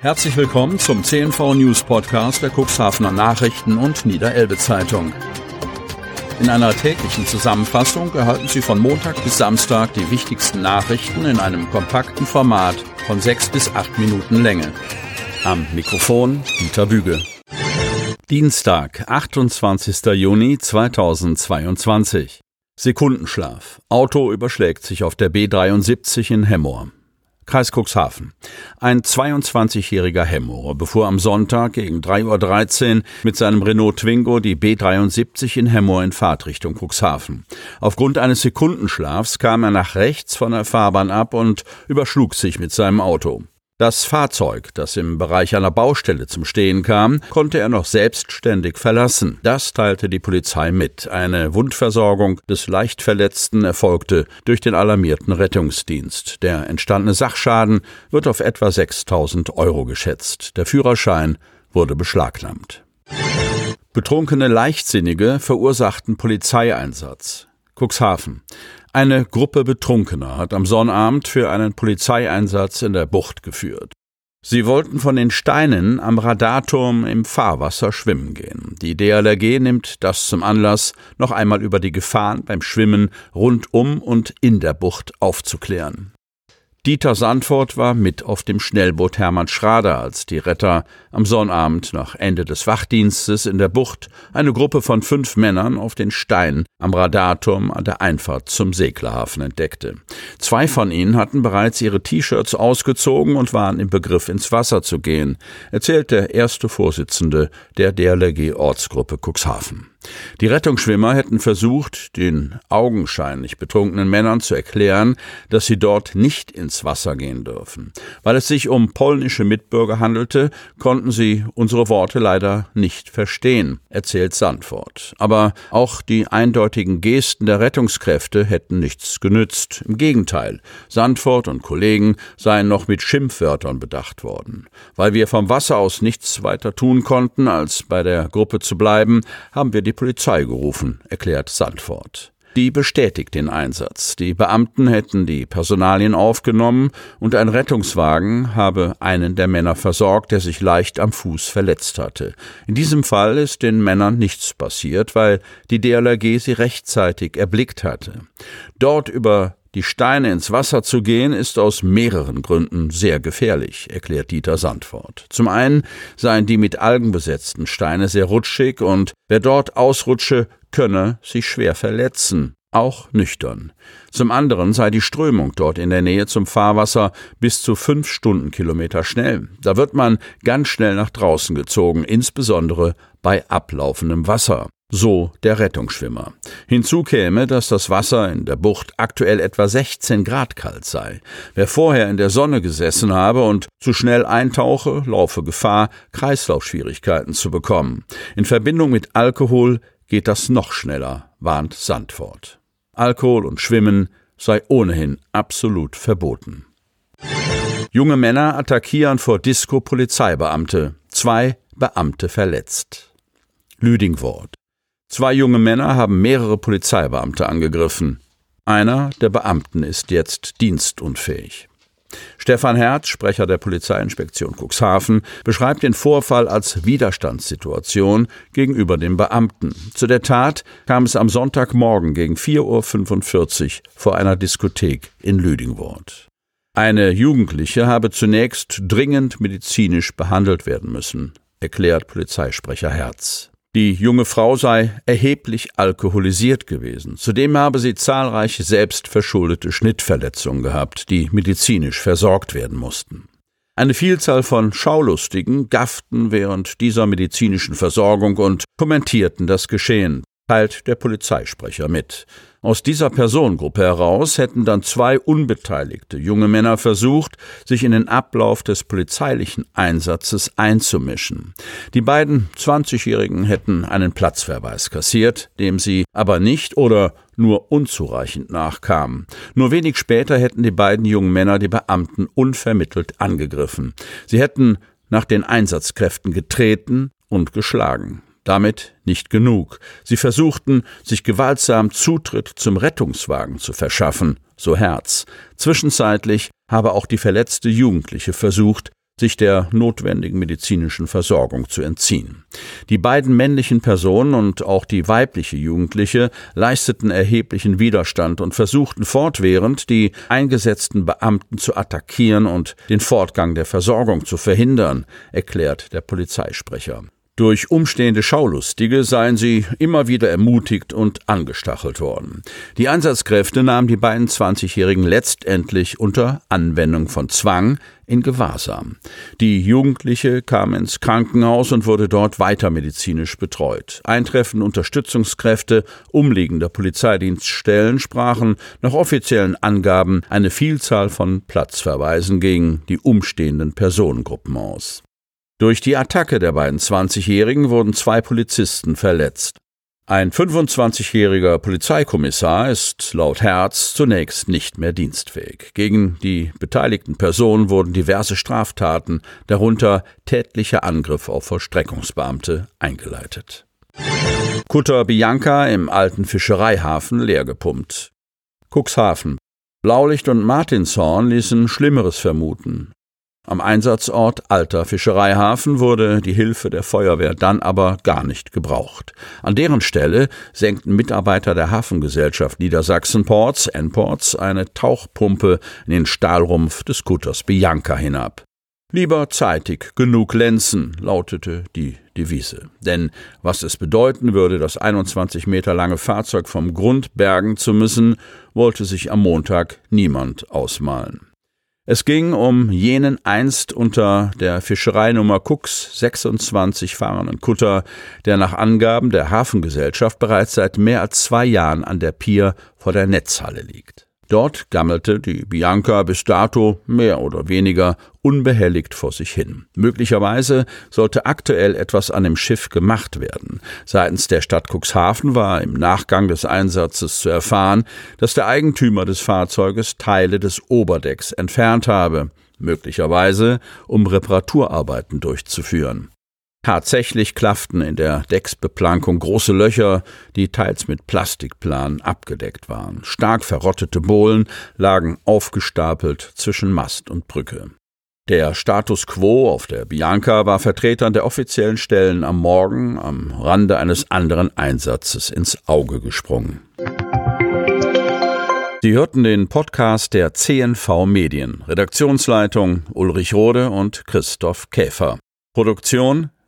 Herzlich willkommen zum CNV News Podcast der Cuxhavener Nachrichten und Niederelbe Zeitung. In einer täglichen Zusammenfassung erhalten Sie von Montag bis Samstag die wichtigsten Nachrichten in einem kompakten Format von sechs bis acht Minuten Länge. Am Mikrofon Dieter Büge. Dienstag, 28. Juni 2022. Sekundenschlaf. Auto überschlägt sich auf der B73 in Hemmoor. Kreis Cuxhaven. Ein 22-jähriger Hemmoor befuhr am Sonntag gegen 3.13 Uhr mit seinem Renault Twingo die B73 in Hemmoor in Fahrtrichtung Cuxhaven. Aufgrund eines Sekundenschlafs kam er nach rechts von der Fahrbahn ab und überschlug sich mit seinem Auto. Das Fahrzeug, das im Bereich einer Baustelle zum Stehen kam, konnte er noch selbstständig verlassen. Das teilte die Polizei mit. Eine Wundversorgung des Leichtverletzten erfolgte durch den alarmierten Rettungsdienst. Der entstandene Sachschaden wird auf etwa 6000 Euro geschätzt. Der Führerschein wurde beschlagnahmt. Betrunkene Leichtsinnige verursachten Polizeieinsatz. Cuxhaven. Eine Gruppe Betrunkener hat am Sonnabend für einen Polizeieinsatz in der Bucht geführt. Sie wollten von den Steinen am Radarturm im Fahrwasser schwimmen gehen. Die DLRG nimmt das zum Anlass, noch einmal über die Gefahren beim Schwimmen rund um und in der Bucht aufzuklären. Dieter Sandfort war mit auf dem Schnellboot Hermann Schrader, als die Retter am Sonnabend nach Ende des Wachdienstes in der Bucht eine Gruppe von fünf Männern auf den Stein am Radarturm an der Einfahrt zum Seglerhafen entdeckte. Zwei von ihnen hatten bereits ihre T-Shirts ausgezogen und waren im Begriff ins Wasser zu gehen, erzählt der erste Vorsitzende der DLRG Ortsgruppe Cuxhaven. Die Rettungsschwimmer hätten versucht, den augenscheinlich betrunkenen Männern zu erklären, dass sie dort nicht ins Wasser gehen dürfen. Weil es sich um polnische Mitbürger handelte, konnten sie unsere Worte leider nicht verstehen, erzählt Sandfort. Aber auch die eindeutigen Gesten der Rettungskräfte hätten nichts genützt. Im Gegenteil, Sandfort und Kollegen seien noch mit Schimpfwörtern bedacht worden. Weil wir vom Wasser aus nichts weiter tun konnten, als bei der Gruppe zu bleiben, haben wir die Polizei gerufen, erklärt Sandfort. Die bestätigt den Einsatz. Die Beamten hätten die Personalien aufgenommen und ein Rettungswagen habe einen der Männer versorgt, der sich leicht am Fuß verletzt hatte. In diesem Fall ist den Männern nichts passiert, weil die DLRG sie rechtzeitig erblickt hatte. Dort über die Steine ins Wasser zu gehen, ist aus mehreren Gründen sehr gefährlich, erklärt Dieter Sandfort. Zum einen seien die mit Algen besetzten Steine sehr rutschig und wer dort ausrutsche, könne sich schwer verletzen, auch nüchtern. Zum anderen sei die Strömung dort in der Nähe zum Fahrwasser bis zu fünf Stundenkilometer schnell. Da wird man ganz schnell nach draußen gezogen, insbesondere bei ablaufendem Wasser. So der Rettungsschwimmer. Hinzu käme, dass das Wasser in der Bucht aktuell etwa 16 Grad kalt sei. Wer vorher in der Sonne gesessen habe und zu schnell eintauche, laufe Gefahr, Kreislaufschwierigkeiten zu bekommen. In Verbindung mit Alkohol geht das noch schneller, warnt Sandfort. Alkohol und Schwimmen sei ohnehin absolut verboten. Junge Männer attackieren vor Disco Polizeibeamte. Zwei Beamte verletzt. Lüdingwort. Zwei junge Männer haben mehrere Polizeibeamte angegriffen. Einer der Beamten ist jetzt dienstunfähig. Stefan Herz, Sprecher der Polizeiinspektion Cuxhaven, beschreibt den Vorfall als Widerstandssituation gegenüber dem Beamten. Zu der Tat kam es am Sonntagmorgen gegen 4.45 Uhr vor einer Diskothek in Lüdingwort. Eine Jugendliche habe zunächst dringend medizinisch behandelt werden müssen, erklärt Polizeisprecher Herz. Die junge Frau sei erheblich alkoholisiert gewesen. Zudem habe sie zahlreiche selbstverschuldete Schnittverletzungen gehabt, die medizinisch versorgt werden mussten. Eine Vielzahl von Schaulustigen gafften während dieser medizinischen Versorgung und kommentierten das Geschehen, teilt der Polizeisprecher mit. Aus dieser Personengruppe heraus hätten dann zwei unbeteiligte junge Männer versucht, sich in den Ablauf des polizeilichen Einsatzes einzumischen. Die beiden 20-Jährigen hätten einen Platzverweis kassiert, dem sie aber nicht oder nur unzureichend nachkamen. Nur wenig später hätten die beiden jungen Männer die Beamten unvermittelt angegriffen. Sie hätten nach den Einsatzkräften getreten und geschlagen. Damit nicht genug. Sie versuchten, sich gewaltsam Zutritt zum Rettungswagen zu verschaffen, so Herz. Zwischenzeitlich habe auch die verletzte Jugendliche versucht, sich der notwendigen medizinischen Versorgung zu entziehen. Die beiden männlichen Personen und auch die weibliche Jugendliche leisteten erheblichen Widerstand und versuchten fortwährend, die eingesetzten Beamten zu attackieren und den Fortgang der Versorgung zu verhindern, erklärt der Polizeisprecher. Durch umstehende Schaulustige seien sie immer wieder ermutigt und angestachelt worden. Die Einsatzkräfte nahmen die beiden 20-Jährigen letztendlich unter Anwendung von Zwang in Gewahrsam. Die Jugendliche kam ins Krankenhaus und wurde dort weiter medizinisch betreut. Eintreffende Unterstützungskräfte umliegender Polizeidienststellen sprachen nach offiziellen Angaben eine Vielzahl von Platzverweisen gegen die umstehenden Personengruppen aus. Durch die Attacke der beiden 20-Jährigen wurden zwei Polizisten verletzt. Ein 25-jähriger Polizeikommissar ist laut Herz zunächst nicht mehr dienstfähig. Gegen die beteiligten Personen wurden diverse Straftaten, darunter tätlicher Angriff auf Vollstreckungsbeamte, eingeleitet. Kutter Bianca im alten Fischereihafen leergepumpt. Cuxhaven. Blaulicht und Martinshorn ließen Schlimmeres vermuten. Am Einsatzort Alter Fischereihafen wurde die Hilfe der Feuerwehr dann aber gar nicht gebraucht. An deren Stelle senkten Mitarbeiter der Hafengesellschaft Niedersachsen Ports, N-Ports, eine Tauchpumpe in den Stahlrumpf des Kutters Bianca hinab. Lieber zeitig genug lenzen, lautete die Devise. Denn was es bedeuten würde, das 21 Meter lange Fahrzeug vom Grund bergen zu müssen, wollte sich am Montag niemand ausmalen. Es ging um jenen einst unter der Fischereinummer Cooks 26 fahrenden Kutter, der nach Angaben der Hafengesellschaft bereits seit mehr als zwei Jahren an der Pier vor der Netzhalle liegt. Dort gammelte die Bianca bis dato mehr oder weniger unbehelligt vor sich hin. Möglicherweise sollte aktuell etwas an dem Schiff gemacht werden. Seitens der Stadt Cuxhaven war im Nachgang des Einsatzes zu erfahren, dass der Eigentümer des Fahrzeuges Teile des Oberdecks entfernt habe, möglicherweise um Reparaturarbeiten durchzuführen. Tatsächlich klafften in der Decksbeplankung große Löcher, die teils mit Plastikplanen abgedeckt waren. Stark verrottete Bohlen lagen aufgestapelt zwischen Mast und Brücke. Der Status quo auf der Bianca war Vertretern der offiziellen Stellen am Morgen am Rande eines anderen Einsatzes ins Auge gesprungen. Sie hörten den Podcast der CNV Medien. Redaktionsleitung Ulrich Rode und Christoph Käfer. Produktion